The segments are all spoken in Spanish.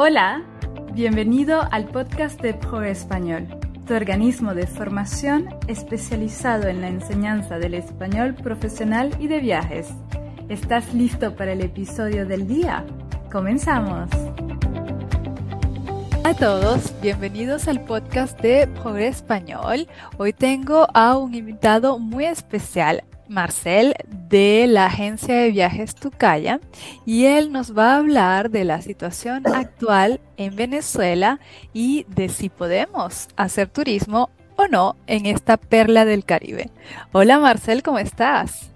Hola, bienvenido al podcast de Pro Español, tu organismo de formación especializado en la enseñanza del español profesional y de viajes. ¿Estás listo para el episodio del día? ¡Comenzamos! Hola a todos, bienvenidos al podcast de Pro Español. Hoy tengo a un invitado muy especial, Marcel de la agencia de viajes Tucaya y él nos va a hablar de la situación actual en Venezuela y de si podemos hacer turismo o no en esta perla del Caribe. Hola Marcel, ¿cómo estás?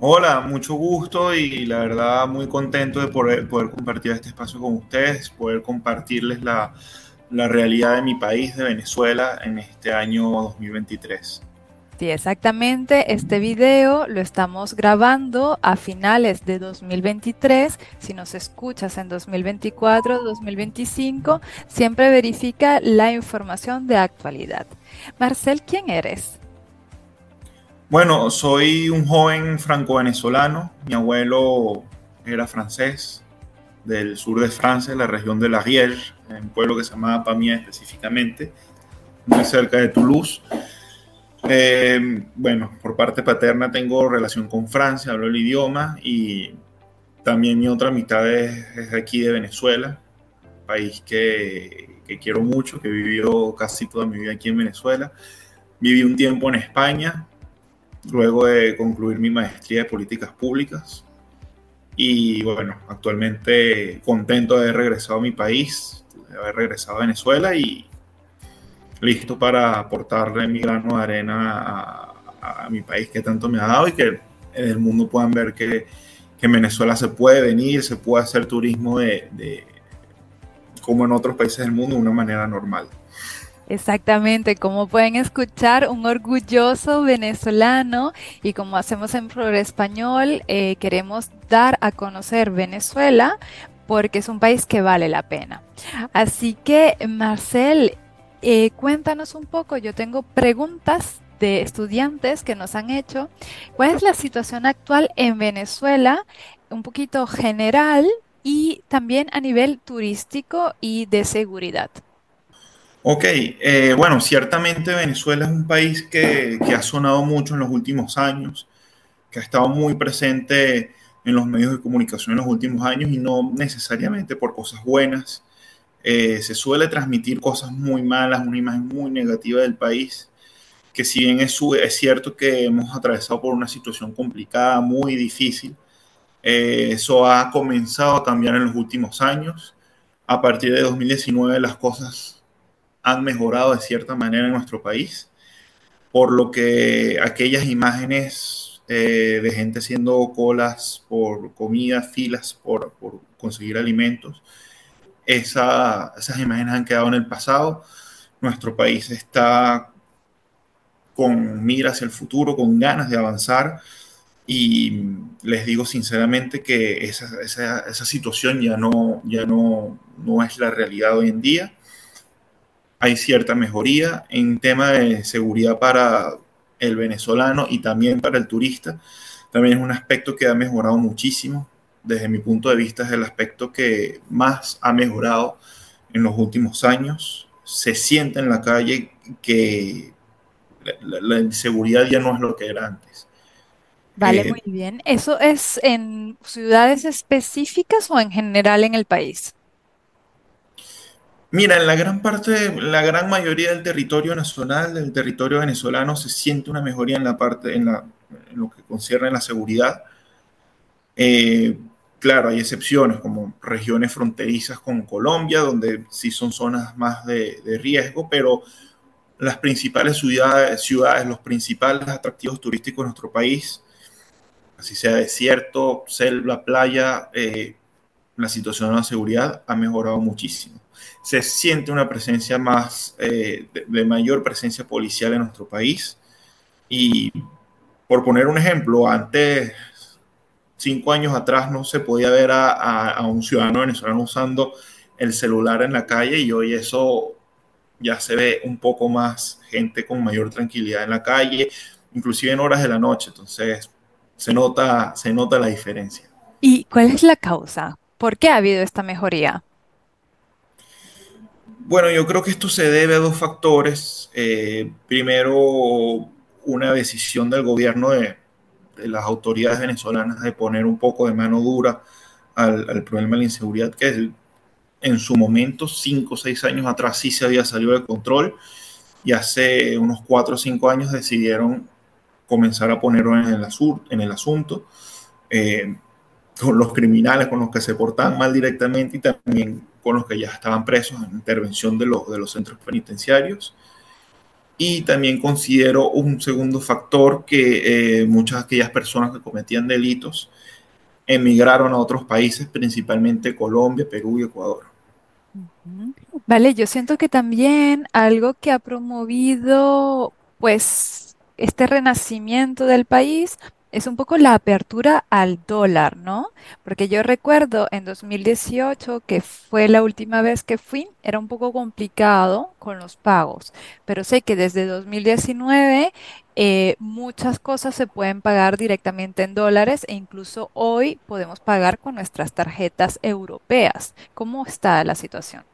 Hola, mucho gusto y la verdad muy contento de poder, compartir este espacio con ustedes, poder compartirles la, la realidad de mi país, de Venezuela, en este año 2023. Sí, exactamente. Este video lo estamos grabando a finales de 2023. Si nos escuchas en 2024, 2025, siempre verifica la información de actualidad. Marcel, ¿quién eres? Bueno, soy un joven franco-venezolano. Mi abuelo era francés, del sur de Francia, la región de La Rielle, en un pueblo que se llamaba Pamiers específicamente, muy cerca de Toulouse. Eh, bueno, por parte paterna tengo relación con Francia, hablo el idioma y también mi otra mitad es, aquí de Venezuela, país que, que, quiero mucho, que he vivido casi toda mi vida aquí en Venezuela. Viví un tiempo en España, luego de concluir mi maestría de políticas públicas. Y bueno, actualmente contento de haber regresado a mi país, de haber regresado a Venezuela y listo para aportarle mi grano de arena a, mi país que tanto me ha dado y que en el mundo puedan ver que, en Venezuela se puede venir, se puede hacer turismo de, como en otros países del mundo de una manera normal. Exactamente, como pueden escuchar, un orgulloso venezolano y como hacemos en Pro Español, eh, queremos dar a conocer Venezuela porque es un país que vale la pena. Así que, Marcel, eh, cuéntanos un poco, yo tengo preguntas de estudiantes que nos han hecho. ¿Cuál es la situación actual en Venezuela? Un poquito general y también a nivel turístico y de seguridad. Ok, eh, bueno, ciertamente Venezuela es un país que, que, ha sonado mucho en los últimos años, que ha estado muy presente en los medios de comunicación en los últimos años y no necesariamente por cosas buenas, eh, se suele transmitir cosas muy malas, una imagen muy negativa del país, que si bien es, cierto que hemos atravesado por una situación complicada, muy difícil, eh, eso ha comenzado a cambiar en los últimos años. A partir de 2019 las cosas han mejorado de cierta manera en nuestro país, por lo que aquellas imágenes eh, de gente haciendo colas por comida, filas por conseguir alimentos, esas imágenes han quedado en el pasado. Nuestro país está con mira hacia el futuro, con ganas de avanzar. Y les digo sinceramente que esa, esa, situación ya, no, ya no, no es la realidad hoy en día. Hay cierta mejoría en tema de seguridad para el venezolano y también para el turista. También es un aspecto que ha mejorado muchísimo desde mi punto de vista, es el aspecto que más ha mejorado en los últimos años. Se siente en la calle que la, inseguridad ya no es lo que era antes. Vale, eh, muy bien. ¿Eso es en ciudades específicas o en general en el país? Mira, en la gran parte, la gran mayoría del territorio nacional, del territorio venezolano, se siente una mejoría en la parte, en, la, en lo que concierne a la seguridad. Eh, Claro, hay excepciones como regiones fronterizas con Colombia, donde sí son zonas más de, riesgo, pero las principales ciudades, los principales atractivos turísticos de nuestro país, así sea desierto, selva, playa, eh, la situación de la seguridad ha mejorado muchísimo. Se siente una presencia más, eh, de, mayor presencia policial en nuestro país. Y por poner un ejemplo, antes cinco años atrás no se podía ver a, un ciudadano venezolano usando el celular en la calle y hoy eso ya se ve un poco más gente con mayor tranquilidad en la calle, inclusive en horas de la noche. Entonces se nota, se nota la diferencia. ¿Y cuál es la causa? ¿Por qué ha habido esta mejoría? Bueno, yo creo que esto se debe a dos factores. Eh, primero, una decisión del gobierno de, de, las autoridades venezolanas de poner un poco de mano dura al, al problema de la inseguridad, que es en su momento, cinco o seis años atrás, sí se había salido de control y hace unos cuatro o cinco años decidieron comenzar a ponerlo en el, en el asunto. Eh, con los criminales, con los que se portaban mal directamente y también con los que ya estaban presos en intervención de, los, de los centros penitenciarios. Y también considero un segundo factor que eh, muchas de aquellas personas que cometían delitos emigraron a otros países, principalmente Colombia, Perú y Ecuador. Vale, yo siento que también algo que ha promovido pues este renacimiento del país es un poco la apertura al dólar, ¿no? Porque yo recuerdo en 2018, que fue la última vez que fui, era un poco complicado con los pagos, pero sé que desde 2019 eh, muchas cosas se pueden pagar directamente en dólares e incluso hoy podemos pagar con nuestras tarjetas europeas. ¿Cómo está la situación?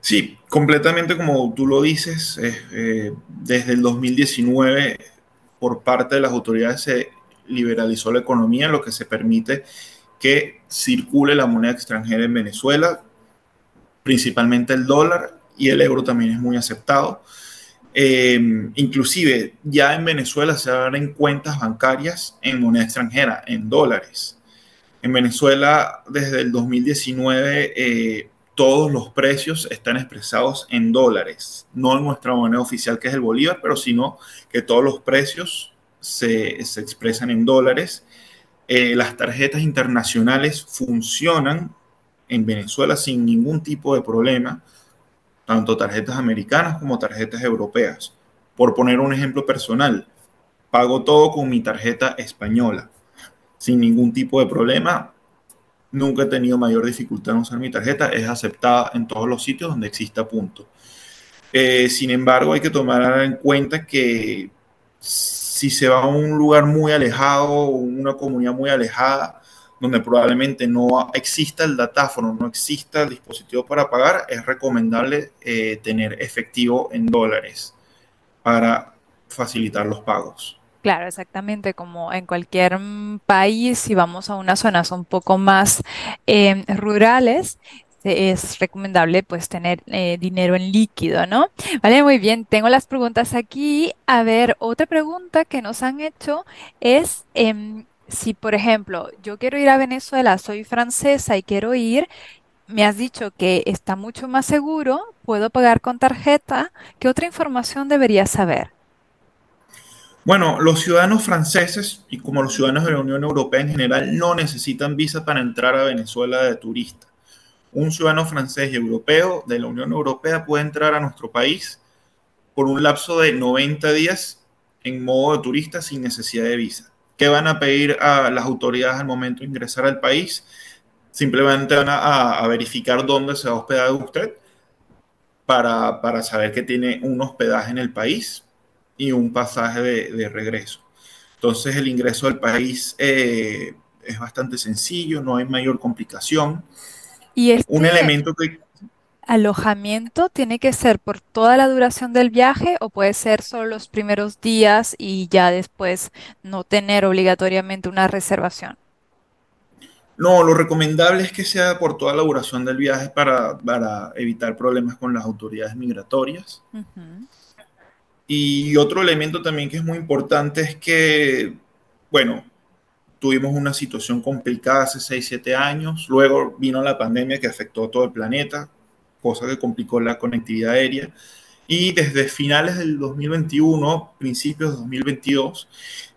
Sí, completamente como tú lo dices, eh, desde el 2019 por parte de las autoridades se liberalizó la economía, lo que se permite que circule la moneda extranjera en Venezuela, principalmente el dólar y el euro también es muy aceptado. Eh, inclusive ya en Venezuela se abren cuentas bancarias en moneda extranjera, en dólares. En Venezuela desde el 2019 eh, todos los precios están expresados en dólares, no en nuestra moneda oficial que es el bolívar, pero sino que todos los precios se, se expresan en dólares. Eh, las tarjetas internacionales funcionan en Venezuela sin ningún tipo de problema, tanto tarjetas americanas como tarjetas europeas. Por poner un ejemplo personal, pago todo con mi tarjeta española, sin ningún tipo de problema Nunca he tenido mayor dificultad en usar mi tarjeta. Es aceptada en todos los sitios donde exista punto. Eh, sin embargo, hay que tomar en cuenta que si se va a un lugar muy alejado, una comunidad muy alejada, donde probablemente no exista el datáfono, no exista el dispositivo para pagar, es recomendable eh, tener efectivo en dólares para facilitar los pagos. Claro, exactamente, como en cualquier mm, país, si vamos a unas zonas un poco más em, rurales, es recomendable pues tener eh, dinero en líquido, ¿no? Vale, muy bien, tengo las preguntas aquí. A ver, otra pregunta que nos han hecho es em, si, por ejemplo, yo quiero ir a Venezuela, soy francesa y quiero ir, me has dicho que está mucho más seguro, puedo pagar con tarjeta, ¿qué otra información debería saber? Bueno, los ciudadanos franceses y como los ciudadanos de la Unión Europea en general no necesitan visa para entrar a Venezuela de turista. Un ciudadano francés y europeo de la Unión Europea puede entrar a nuestro país por un lapso de 90 días en modo de turista sin necesidad de visa. ¿Qué van a pedir a las autoridades al momento de ingresar al país? Simplemente van a, verificar dónde se va a usted para, para saber que tiene un hospedaje en el país y un pasaje de, de regreso. Entonces el ingreso al país eh, es bastante sencillo, no hay mayor complicación. Y este un elemento que... alojamiento tiene que ser por toda la duración del viaje o puede ser solo los primeros días y ya después no tener obligatoriamente una reservación. No, lo recomendable es que sea por toda la duración del viaje para, para evitar problemas con las autoridades migratorias. Uh -huh. Y otro elemento también que es muy importante es que, bueno, tuvimos una situación complicada hace 6, 7 años, luego vino la pandemia que afectó a todo el planeta, cosa que complicó la conectividad aérea. Y desde finales del 2021, principios de 2022,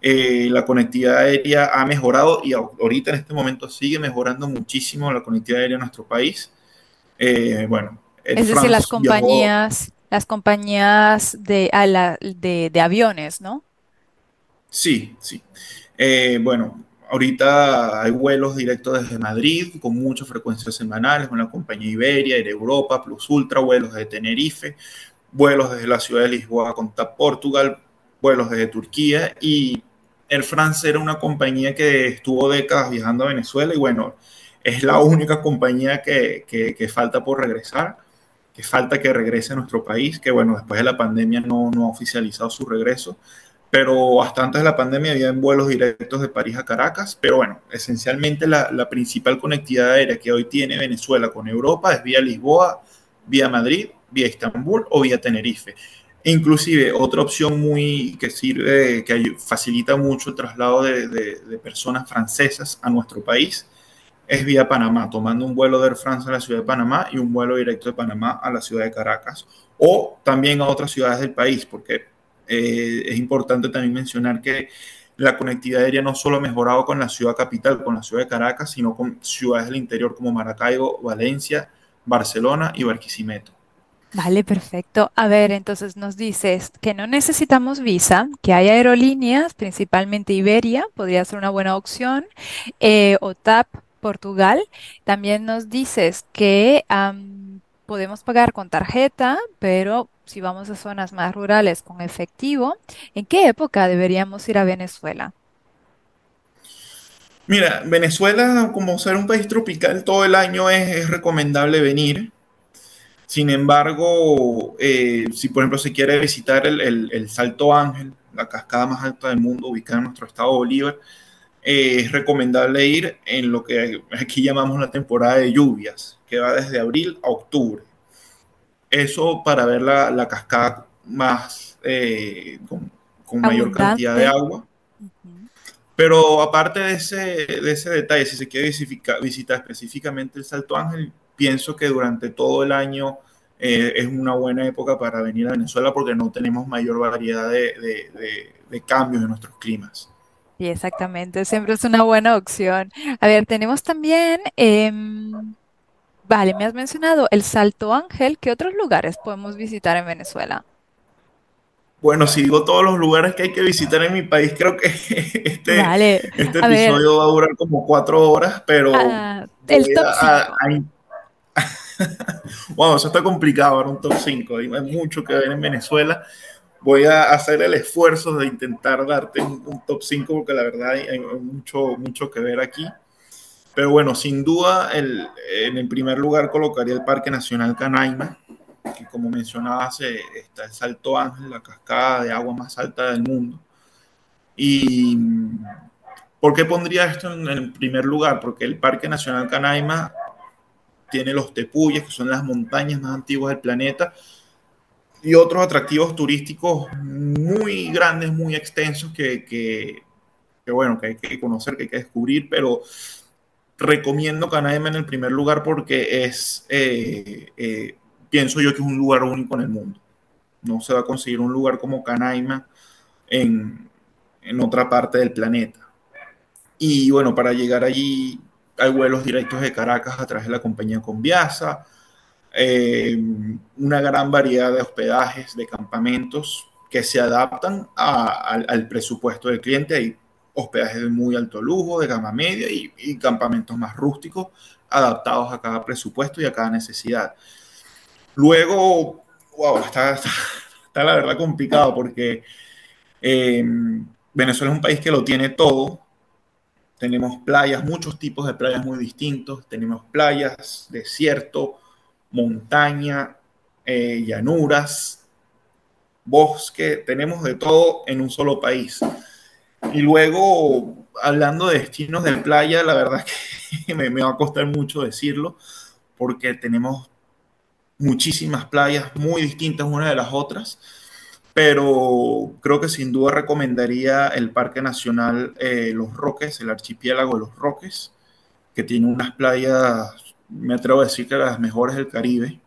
eh, la conectividad aérea ha mejorado y ahorita en este momento sigue mejorando muchísimo la conectividad aérea en nuestro país. Eh, bueno, es decir, las compañías, viajó, las compañías de, a de, aviones, ¿no? Sí, sí. Eh, bueno, ahorita hay vuelos directos desde Madrid con muchas frecuencias semanales con la compañía Iberia, Air Europa, Plus Ultra, vuelos de Tenerife, vuelos desde la ciudad de Lisboa con TAP Portugal, vuelos desde Turquía y Air France era una compañía que estuvo décadas viajando a Venezuela y bueno, es la única compañía que, que, falta por regresar falta que regrese a nuestro país, que bueno, después de la pandemia no, no ha oficializado su regreso, pero hasta antes de la pandemia había vuelos directos de París a Caracas, pero bueno, esencialmente la, principal conectividad aérea que hoy tiene Venezuela con Europa es vía Lisboa, vía Madrid, vía Estambul o vía Tenerife. Inclusive otra opción muy que sirve, que facilita mucho el traslado de, personas francesas a nuestro país, es vía Panamá, tomando un vuelo de Air France a la ciudad de Panamá y un vuelo directo de Panamá a la ciudad de Caracas, o también a otras ciudades del país, porque eh, es importante también mencionar que la conectividad aérea no solo ha mejorado con la ciudad capital, con la ciudad de Caracas, sino con ciudades del interior como Maracaibo, Valencia, Barcelona y Barquisimeto. Vale, perfecto. A ver, entonces nos dices que no necesitamos visa, que hay aerolíneas, principalmente Iberia, podría ser una buena opción, eh, o TAP, Portugal. También nos dices que podemos pagar con tarjeta, pero si vamos a zonas más rurales con efectivo, ¿en qué época deberíamos ir a Venezuela? Mira, Venezuela, como ser un país tropical todo el año, es, recomendable venir. Sin embargo, eh, si por ejemplo se quiere visitar el, Salto Ángel, la cascada más alta del mundo ubicada en nuestro estado Bolívar, eh, es recomendable ir en lo que aquí llamamos la temporada de lluvias, que va desde abril a octubre. Eso para ver la, cascada más eh, con, mayor cantidad de agua. Pero aparte de ese, de ese detalle, si se quiere visitar específicamente el Salto Ángel, pienso que durante todo el año eh, es una buena época para venir a Venezuela porque no tenemos mayor variedad de, cambios en nuestros climas. Sí, exactamente, siempre es una buena opción. A ver, tenemos también, em, vale, me has mencionado el Salto Ángel, ¿qué otros lugares podemos visitar en Venezuela? Bueno, si digo todos los lugares que hay que visitar en mi país, creo que este, este episodio va a durar como cuatro horas, pero ah, el top wow, eso está complicado, ahora un top 5. Hay mucho que ver en Venezuela. Voy a hacer el esfuerzo de intentar darte un, top 5 porque la verdad hay, mucho, mucho que ver aquí. Pero bueno, sin duda, el, en el primer lugar colocaría el Parque Nacional Canaima, que como mencionabas está el Salto Ángel, la cascada de agua más alta del mundo. ¿Y por qué pondría esto en el primer lugar? Porque el Parque Nacional Canaima tiene los tepuyes, que son las montañas más antiguas del planeta, y otros atractivos turísticos muy grandes, muy extensos que, que, bueno, que hay que conocer, que hay que descubrir, pero recomiendo Canaima en el primer lugar porque es, eh, eh, pienso yo que es un lugar único en el mundo. No se va a conseguir un lugar como Canaima en, en otra parte del planeta. Y bueno, para llegar allí hay vuelos directos de Caracas a través de la compañía Conviasa, eh, una gran variedad de hospedajes, de campamentos que se adaptan al, presupuesto del cliente. Hay hospedajes de muy alto lujo, de gama media y, campamentos más rústicos, adaptados a cada presupuesto y a cada necesidad. Luego, wow, está, la verdad complicado porque eh, Venezuela es un país que lo tiene todo, tenemos playas, muchos tipos de playas muy distintos. Tenemos playas, desierto, montaña, eh, llanuras, bosque. Tenemos de todo en un solo país. Y luego, hablando de destinos de playa, la verdad que me, me va a costar mucho decirlo, porque tenemos muchísimas playas muy distintas unas de las otras pero creo que sin duda recomendaría el Parque Nacional eh, Los Roques, el archipiélago de Los Roques, que tiene unas playas, me atrevo a decir que las mejores del Caribe.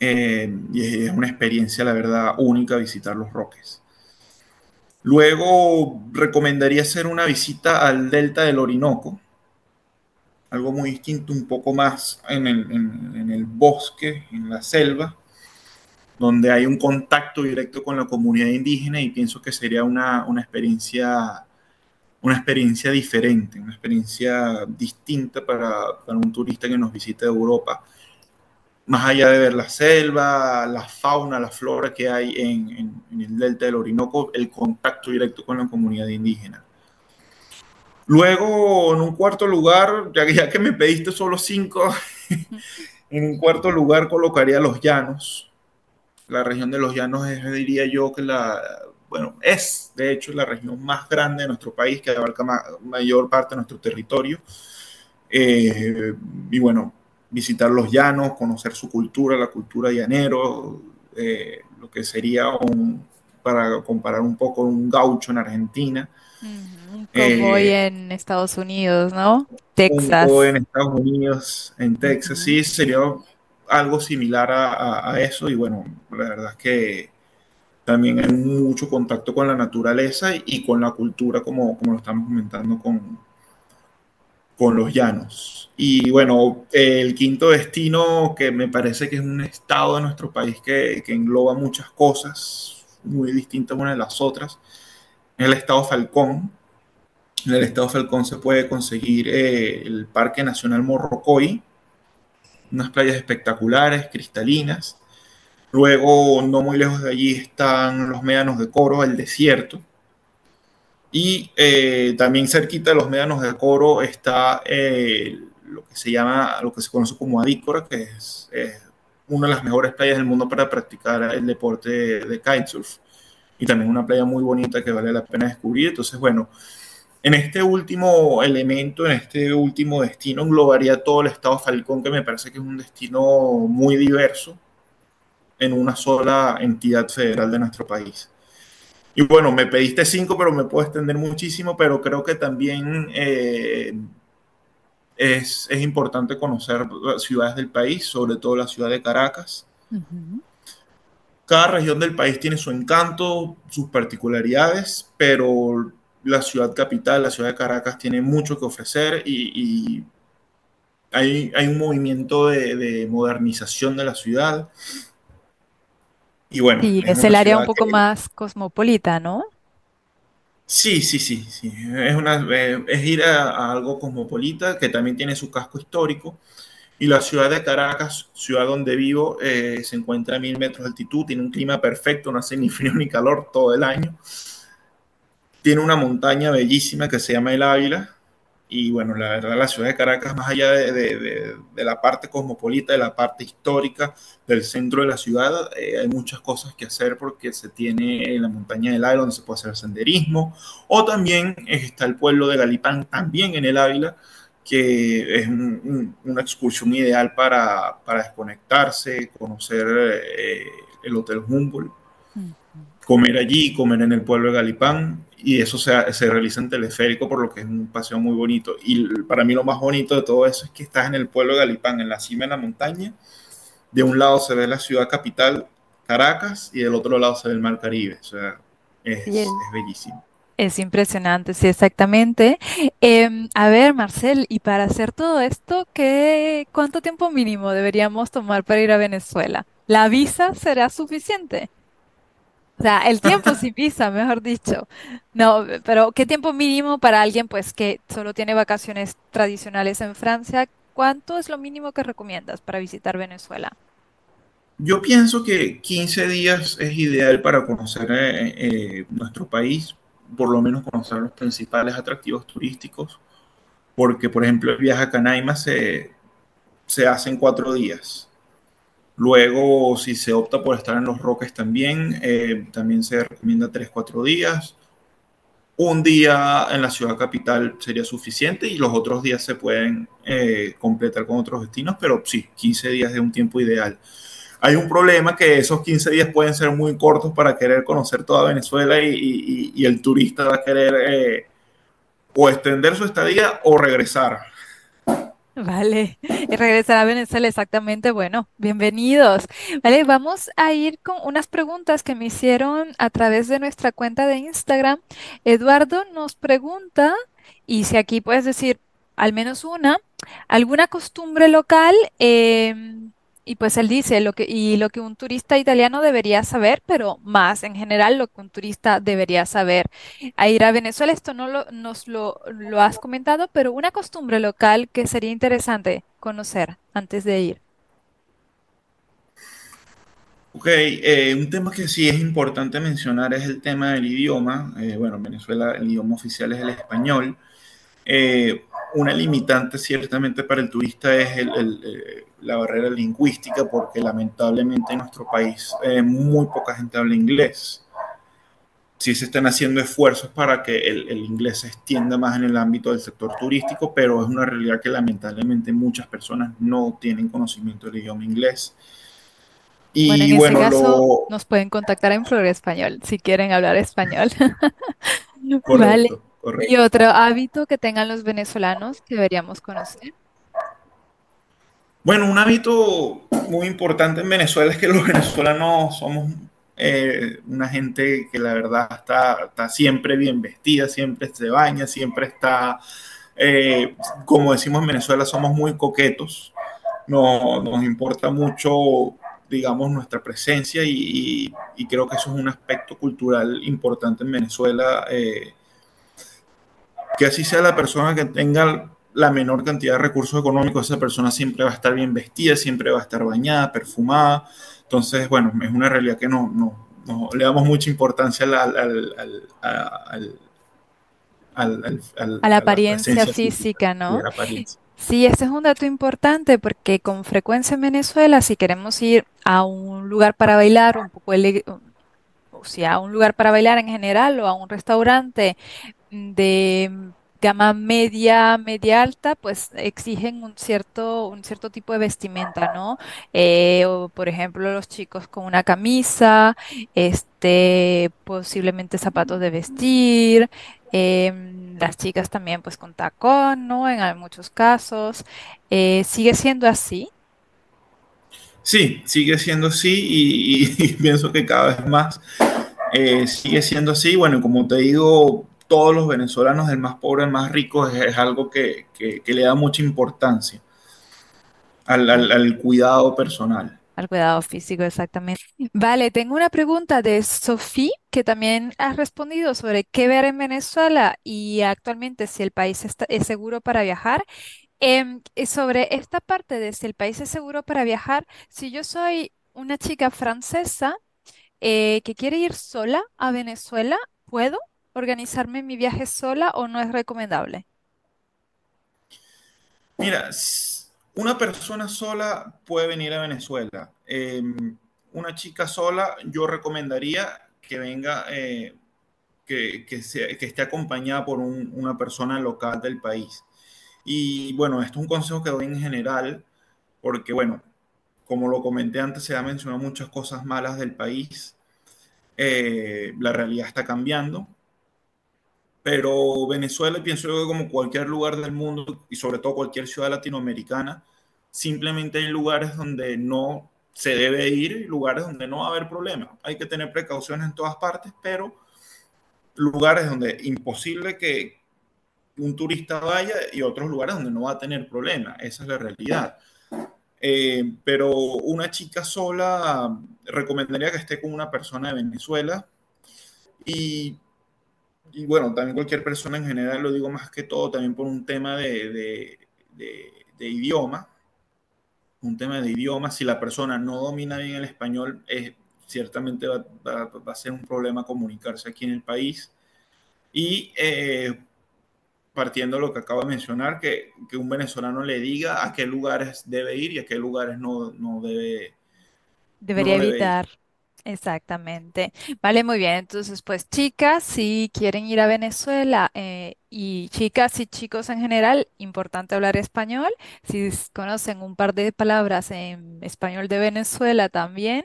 Eh, y es una experiencia, la verdad, única visitar Los Roques. Luego recomendaría hacer una visita al delta del Orinoco, algo muy distinto, un poco más en el bosque, en la selva donde hay un contacto directo con la comunidad indígena y pienso que sería una, experiencia una experiencia diferente, una experiencia distinta para, un turista que nos visite de Europa. Más allá de ver la selva, la fauna, la flora que hay en, el delta del Orinoco, el contacto directo con la comunidad indígena. Luego, en un cuarto lugar, ya que, ya que me pediste solo cinco, En un cuarto lugar colocaría los llanos. La región de los llanos es, diría yo, que la, bueno, es de hecho la región más grande de nuestro país, que abarca mayor parte de nuestro territorio. Eh, y bueno, visitar los llanos, conocer su cultura, la cultura llanero, eh, lo que sería un, para comparar un poco un gaucho en Argentina. Como hoy eh, en Estados Unidos, ¿no? Texas. en Estados Unidos, en Texas, sí, sería algo similar a, eso y bueno, la verdad es que también hay mucho contacto con la naturaleza y con la cultura, como, como lo estamos comentando con, con los llanos. Y bueno, el quinto destino que me parece que es un estado de nuestro país que, que engloba muchas cosas muy distintas unas de las otras, es el estado Falcón. En el estado Falcón se puede conseguir eh, el Parque Nacional Morrocoy, unas playas espectaculares, cristalinas. Luego, no muy lejos de allí, están los médanos de Coro, el desierto, y eh, también cerquita de los médanos de Coro está eh, lo que se llama, lo que se conoce como Adícora, que es, una de las mejores playas del mundo para practicar el deporte de, kitesurf. Y también una playa muy bonita que vale la pena descubrir. Entonces, bueno, en este último elemento, en este último destino, englobaría todo el estado Falcón, que me parece que es un destino muy diverso en una sola entidad federal de nuestro país. Y bueno, me pediste cinco, pero me puedo extender muchísimo, pero creo que también eh, es, es, importante conocer ciudades del país, sobre todo la ciudad de Caracas. Cada región del país tiene su encanto, sus particularidades, pero la ciudad capital, la ciudad de Caracas, tiene mucho que ofrecer y, hay, hay, un movimiento de, de modernización de la ciudad y bueno. es, el área un poco más cosmopolita, ¿no? Sí, sí, sí, sí. Es, una, eh, es ir a, algo cosmopolita que también tiene su casco histórico. Y la ciudad de Caracas, ciudad donde vivo, eh, se encuentra a mil metros de altitud, tiene un clima perfecto, no hace ni frío ni calor todo el año. Tiene una montaña bellísima que se llama el Ávila, y bueno, la verdad, la ciudad de Caracas, más allá de, la parte cosmopolita, de la parte histórica del centro de la ciudad, eh, hay muchas cosas que hacer porque se tiene la montaña del Ávila donde se puede hacer senderismo, o también está el pueblo de Galipán, también en el Ávila, que es una excursión ideal para, desconectarse, conocer eh, el Hotel Humboldt, comer allí, comer en el pueblo de Galipán, y eso se, se, realiza en teleférico, por lo que es un paseo muy bonito. Y para mí lo más bonito de todo eso es que estás en el pueblo de Galipán, en la cima de la montaña. De un lado se ve la ciudad capital, Caracas, y del otro lado se ve el mar Caribe. O sea, es, es bellísimo. Es impresionante, sí, exactamente. Em, a ver, Marcel, y para hacer todo esto, ¿qué, ¿cuánto tiempo mínimo deberíamos tomar para ir a Venezuela? ¿La visa será suficiente? O sea, el tiempo sin visa, mejor dicho. No, pero ¿qué tiempo mínimo para alguien pues que solo tiene vacaciones tradicionales en Francia? ¿Cuánto es lo mínimo que recomiendas para visitar Venezuela? Yo pienso que 15 días es ideal para conocer eh, eh, nuestro país, por lo menos conocer los principales atractivos turísticos, porque por ejemplo el viaje a Canaima se, se hace en cuatro días Luego, si se opta por estar en los Roques también, eh, también se recomienda 3-4 días. Un día en la ciudad capital sería suficiente y los otros días se pueden eh, completar con otros destinos, pero sí, 15 días es un tiempo ideal. Hay un problema que esos 15 días pueden ser muy cortos para querer conocer toda Venezuela y, el turista va a querer eh, o extender su estadía o regresar. Vale, regresar a Venezuela exactamente. Bueno, bienvenidos. Vale, vamos a ir con unas preguntas que me hicieron a través de nuestra cuenta de Instagram. Eduardo nos pregunta, y si aquí puedes decir al menos una, ¿alguna costumbre local? Em, y pues él dice lo que, y lo que un turista italiano debería saber, pero más en general lo que un turista debería saber. A ir a Venezuela, esto no lo, nos lo, lo has comentado, pero una costumbre local que sería interesante conocer antes de ir. Ok, eh, un tema que sí es importante mencionar es el tema del idioma. Eh, bueno, en Venezuela el idioma oficial es el español. Eh, una limitante ciertamente para el turista es el, el, eh, la barrera lingüística, porque lamentablemente en nuestro país eh, muy poca gente habla inglés. Sí se están haciendo esfuerzos para que el, el, inglés se extienda más en el ámbito del sector turístico, pero es una realidad que lamentablemente muchas personas no tienen conocimiento del idioma inglés. Y bueno, en bueno, ese caso lo... nos pueden contactar en Flor Español si quieren hablar español. Correcto, vale. Correcto. Y otro hábito que tengan los venezolanos que deberíamos conocer. Bueno, un hábito muy importante en Venezuela es que los venezolanos somos eh, una gente que la verdad está, está, siempre bien vestida, siempre se baña, siempre está, eh, como decimos en Venezuela, somos muy coquetos. No, nos importa mucho, digamos, nuestra presencia y, y, y, creo que eso es un aspecto cultural importante en Venezuela. Eh, que así sea la persona que tenga la menor cantidad de recursos económicos, esa persona siempre va a estar bien vestida, siempre va a estar bañada, perfumada. Entonces, bueno, es una realidad que no, no, no le damos mucha importancia al, al, al, a la apariencia física, física, ¿no? Apariencia. Sí, ese es un dato importante porque con frecuencia en Venezuela, si queremos ir a un lugar para bailar, un poco o sea, a un lugar para bailar en general o a un restaurante de gama media, media alta, pues exigen un cierto, un cierto tipo de vestimenta, ¿no? Eh, o, por ejemplo, los chicos con una camisa, este, posiblemente zapatos de vestir, eh, las chicas también pues con tacón, ¿no? En muchos casos. Eh, ¿Sigue siendo así? Sí, sigue siendo así y pienso que cada vez más eh, sigue siendo así. Bueno, como te digo, todos los venezolanos, del más pobre al más rico, es, algo que, le da mucha importancia al, cuidado personal. Al cuidado físico, exactamente. Vale, tengo una pregunta de Sofía, que también ha respondido sobre qué ver en Venezuela y actualmente si el país está, es seguro para viajar. Eh, sobre esta parte de si el país es seguro para viajar, si yo soy una chica francesa eh, que quiere ir sola a Venezuela, ¿puedo? Organizarme mi viaje sola o no es recomendable? Mira, una persona sola puede venir a Venezuela. Eh, una chica sola, yo recomendaría que venga, eh, que, que, sea, que, esté acompañada por un, una persona local del país. Y bueno, esto es un consejo que doy en general, porque bueno, como lo comenté antes, se ha mencionado muchas cosas malas del país. Eh, la realidad está cambiando pero Venezuela, pienso yo que como cualquier lugar del mundo y sobre todo cualquier ciudad latinoamericana, simplemente hay lugares donde no se debe ir, lugares donde no va a haber problema. Hay que tener precauciones en todas partes, pero lugares donde imposible que un turista vaya y otros lugares donde no va a tener problema. Esa es la realidad. Eh, pero una chica sola recomendaría que esté con una persona de Venezuela y y bueno, también cualquier persona en general, lo digo más que todo también por un tema de, de, de, de idioma, un tema de idioma, si la persona no domina bien el español, es, ciertamente va, va, va, a ser un problema comunicarse aquí en el país. Y eh, partiendo de lo que acabo de mencionar, que, que, un venezolano le diga a qué lugares debe ir y a qué lugares no, no debe. Debería no evitar. Debe Exactamente. Vale, muy bien. Entonces, pues chicas, si quieren ir a Venezuela eh, y chicas y chicos en general, importante hablar español. Si conocen un par de palabras en español de Venezuela también,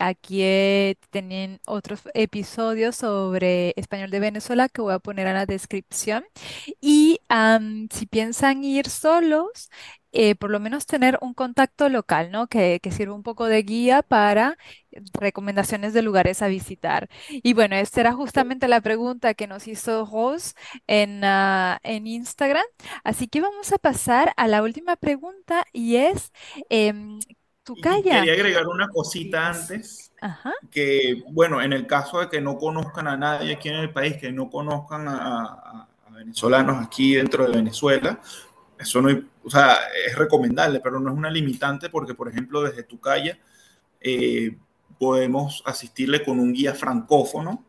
Aquí eh, tienen otros episodios sobre español de Venezuela que voy a poner en la descripción. Y um, si piensan ir solos, eh, por lo menos tener un contacto local, ¿no? Que, que sirva un poco de guía para recomendaciones de lugares a visitar. Y bueno, esta era justamente la pregunta que nos hizo Rose en, uh, en Instagram. Así que vamos a pasar a la última pregunta y es, eh, Quería agregar una cosita antes, Ajá. que bueno, en el caso de que no conozcan a nadie aquí en el país, que no conozcan a, a venezolanos aquí dentro de Venezuela, eso no, o sea, es recomendable, pero no es una limitante porque, por ejemplo, desde tu calle eh, podemos asistirle con un guía francófono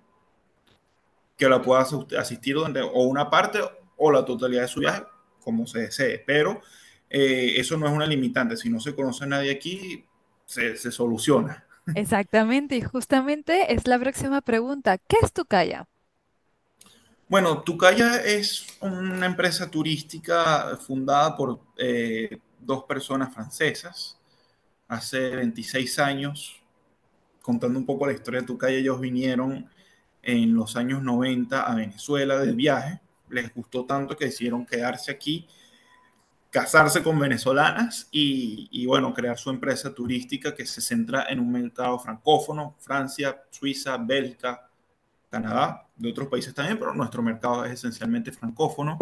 que la pueda asistir donde, o una parte o la totalidad de su viaje como se desee. Pero eh, eso no es una limitante. Si no se conoce a nadie aquí, se, se soluciona. Exactamente, y justamente es la próxima pregunta. ¿Qué es Tucaya? Bueno, Tucaya es una empresa turística fundada por eh, dos personas francesas hace 26 años. Contando un poco la historia de Tucaya, ellos vinieron en los años 90 a Venezuela de viaje. Les gustó tanto que decidieron quedarse aquí, casarse con venezolanas y, y bueno, crear su empresa turística que se centra en un mercado francófono, Francia, Suiza, Bélgica, Canadá, de otros países también, pero nuestro mercado es esencialmente francófono.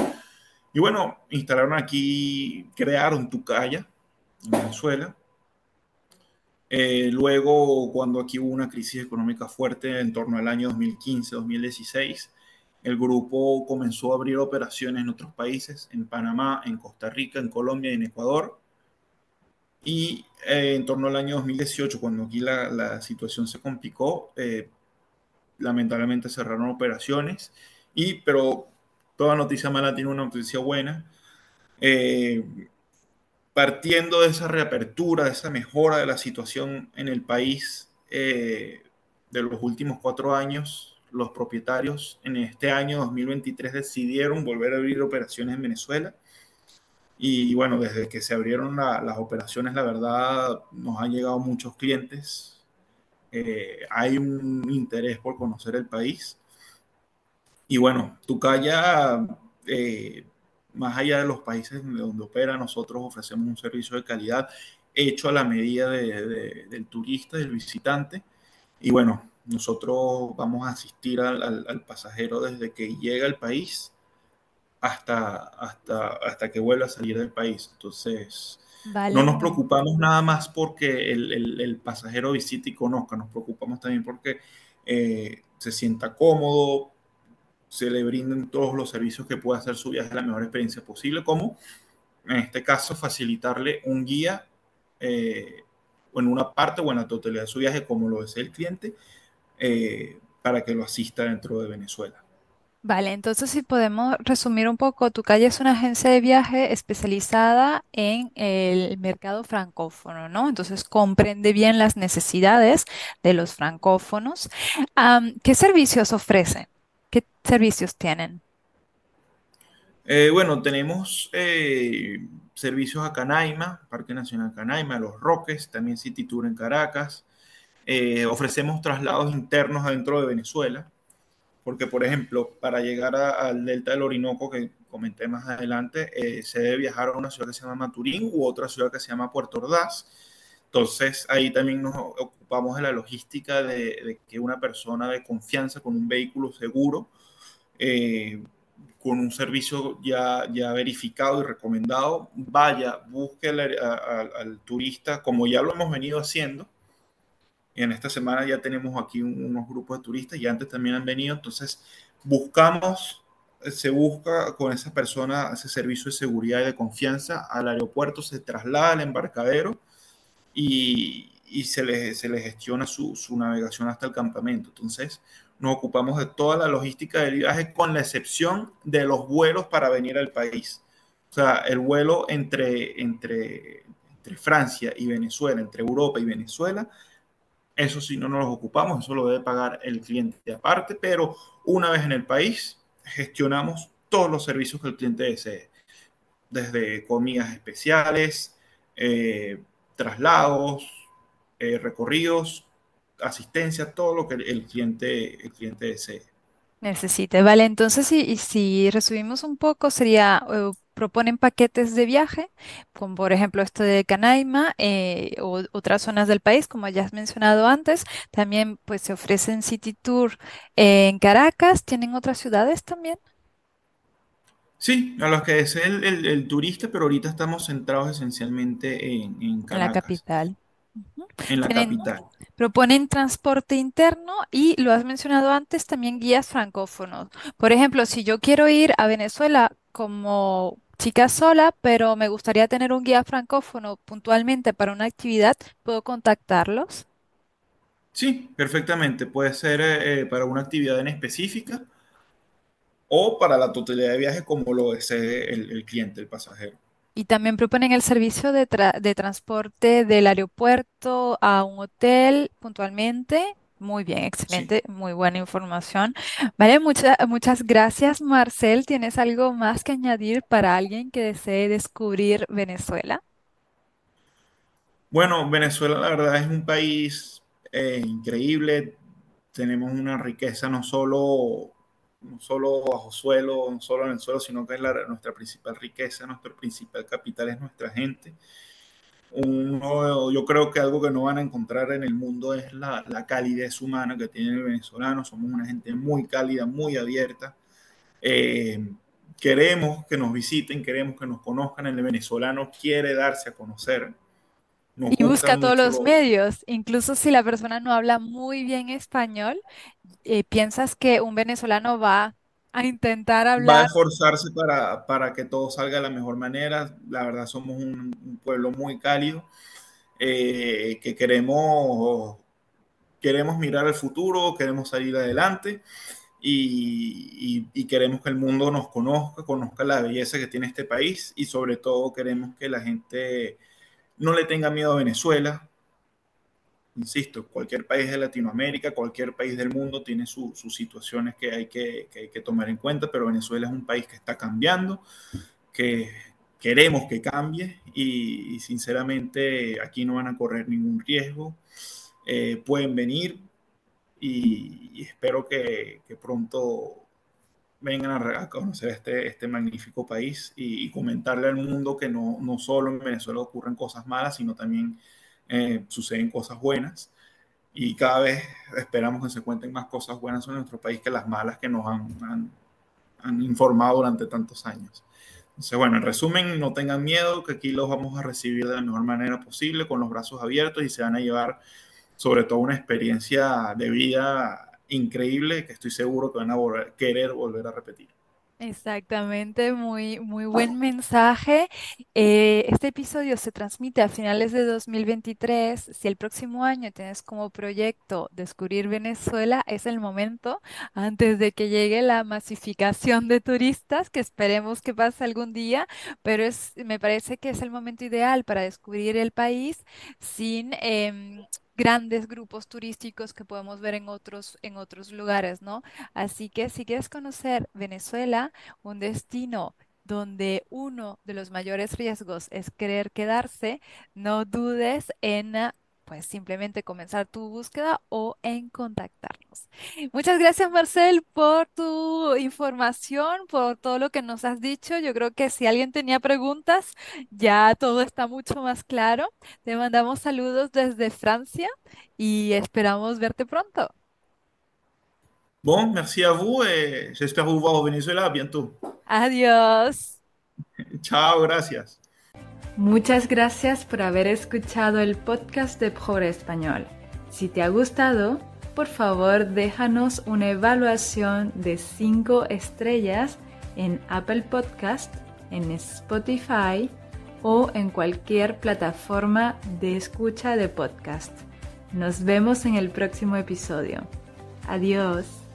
Y bueno, instalaron aquí, crearon Tucaya en Venezuela. Eh, luego, cuando aquí hubo una crisis económica fuerte en torno al año 2015-2016, el grupo comenzó a abrir operaciones en otros países, en Panamá, en Costa Rica, en Colombia y en Ecuador. Y eh, en torno al año 2018, cuando aquí la, la situación se complicó, eh, lamentablemente cerraron operaciones, y, pero toda noticia mala tiene una noticia buena. Eh, partiendo de esa reapertura, de esa mejora de la situación en el país eh, de los últimos cuatro años, los propietarios en este año 2023 decidieron volver a abrir operaciones en Venezuela. Y bueno, desde que se abrieron la, las operaciones, la verdad, nos han llegado muchos clientes, eh, hay un interés por conocer el país. Y bueno, Tucaya, eh, más allá de los países donde opera, nosotros ofrecemos un servicio de calidad hecho a la medida de, de, del turista, del visitante. Y bueno, nosotros vamos a asistir al, al, al, pasajero desde que llega al país hasta, hasta, hasta que vuelva a salir del país. Entonces, No nos preocupamos nada más porque el, pasajero visite y conozca, nos preocupamos también porque eh, se sienta cómodo, se le brinden todos los servicios que pueda hacer su viaje la mejor experiencia posible, como en este caso facilitarle un guía eh, en una parte o en la totalidad de su viaje, como lo desea el cliente, eh, para que lo asista dentro de Venezuela. Vale, entonces si podemos resumir un poco, Tu Calle es una agencia de viaje especializada en el mercado francófono, ¿no? Entonces comprende bien las necesidades de los francófonos. ¿Qué servicios ofrecen? ¿Qué servicios tienen? Eh, bueno, tenemos eh, servicios a Canaima, Parque Nacional Canaima, Los Roques, también City Tour en Caracas. Eh, ofrecemos traslados internos adentro de Venezuela porque, por ejemplo, para llegar a, al delta del Orinoco, que comenté más adelante, eh, se debe viajar a una ciudad que se llama Maturín u otra ciudad que se llama Puerto Ordaz. Entonces, ahí también nos ocupamos de la logística de, de que una persona de confianza con un vehículo seguro, eh, con un servicio ya, ya verificado y recomendado, vaya, busque al, al, al turista, como ya lo hemos venido haciendo, en esta semana ya tenemos aquí unos grupos de turistas y antes también han venido, entonces buscamos, se busca con esa persona ese servicio de seguridad y de confianza al aeropuerto, se traslada al embarcadero y, y se, le, se le gestiona su, su, navegación hasta el campamento. Entonces nos ocupamos de toda la logística del viaje con la excepción de los vuelos para venir al país. O sea, el vuelo entre, entre, entre Francia y Venezuela, entre Europa y Venezuela, eso sí, no nos ocupamos, eso lo debe pagar el cliente aparte, pero una vez en el país, gestionamos todos los servicios que el cliente desee, desde comidas especiales, eh, traslados, eh, recorridos, asistencia, todo lo que el cliente, el cliente desee. Necesite, vale. Entonces, si, si resumimos un poco, sería, uh, proponen paquetes de viaje, como por ejemplo esto de Canaima eh, o otras zonas del país, como ya has mencionado antes. También pues se ofrecen City Tour en Caracas. ¿Tienen otras ciudades también? Sí, a los que es el, el, el turista, pero ahorita estamos centrados esencialmente en, en En la Caracas, capital. En la Tienen, capital. proponen transporte interno y lo has mencionado antes, también guías francófonos. Por ejemplo, si yo quiero ir a Venezuela como chica sola, pero me gustaría tener un guía francófono puntualmente para una actividad, ¿puedo contactarlos? Sí, perfectamente. Puede ser eh, eh, para una actividad en específica o para la totalidad de viaje como lo desee el, el cliente, el pasajero. Y también proponen el servicio de, tra- de transporte del aeropuerto a un hotel puntualmente. Muy bien, Sí. excelente, muy buena información. Vale, mucha- muchas gracias, Marcel. ¿Tienes algo más que añadir para alguien que desee descubrir Venezuela? Bueno, Venezuela la verdad es un país eh, increíble. Tenemos una riqueza no solo, no solo bajo suelo, no solo en el suelo, sino que es la- nuestra principal riqueza, nuestro principal capital es nuestra gente. Uno, yo creo que algo que no van a encontrar en el mundo es la, la calidez humana que tiene el venezolano. Somos una gente muy cálida, muy abierta. Eh, queremos que nos visiten, queremos que nos conozcan. El venezolano quiere darse a conocer. Nos Y busca todos los lo, medios, incluso si la persona no habla muy bien español, eh, ¿piensas que un venezolano va a intentar va a hablar? esforzarse para, para que todo salga de la mejor manera. La verdad, somos un, un pueblo muy cálido eh, que queremos, queremos mirar al futuro, queremos salir adelante y, y, y, queremos que el mundo nos conozca, conozca la belleza que tiene este país y sobre todo queremos que la gente no le tenga miedo a Venezuela. Insisto, cualquier país de Latinoamérica, cualquier país del mundo tiene su, sus situaciones que hay que, que hay que tomar en cuenta, pero Venezuela es un país que está cambiando, que queremos que cambie y, y sinceramente aquí no van a correr ningún riesgo. Eh, pueden venir y, y espero que, que, pronto vengan a, conocer este, este magnífico país y, y, comentarle al mundo que no, no solo en Venezuela ocurren cosas malas, sino también eh, suceden cosas buenas. Y cada vez esperamos que se cuenten más cosas buenas en nuestro país que las malas que nos han, han, informado durante tantos años. Entonces, bueno, en resumen, no tengan miedo, que aquí los vamos a recibir de la mejor manera posible, con los brazos abiertos y se van a llevar sobre todo una experiencia de vida increíble que estoy seguro que van a querer volver a repetir. Exactamente, muy, muy buen mensaje. Eh, este episodio se transmite a finales de 2023. Si el próximo año tienes como proyecto descubrir Venezuela, es el momento antes de que llegue la masificación de turistas, que esperemos que pase algún día, pero es, me parece que es el momento ideal para descubrir el país sin... em, grandes grupos turísticos que podemos ver en otros, en otros lugares, ¿no? Así que si quieres conocer Venezuela, un destino donde uno de los mayores riesgos es querer quedarse, no dudes en pues simplemente comenzar tu búsqueda o en contactarnos. Muchas gracias, Marcel, por tu información, por todo lo que nos has dicho. Yo creo que si alguien tenía preguntas, ya todo está mucho más claro. Te mandamos saludos desde Francia y esperamos verte pronto. Bon, merci à vous et j'espère vous voir au Venezuela bientôt. Adiós. Chao, gracias. Muchas gracias por haber escuchado el podcast de Pobre Español. Si te ha gustado, por favor déjanos una evaluación de 5 estrellas en Apple Podcast, en Spotify o en cualquier plataforma de escucha de podcast. Nos vemos en el próximo episodio. Adiós.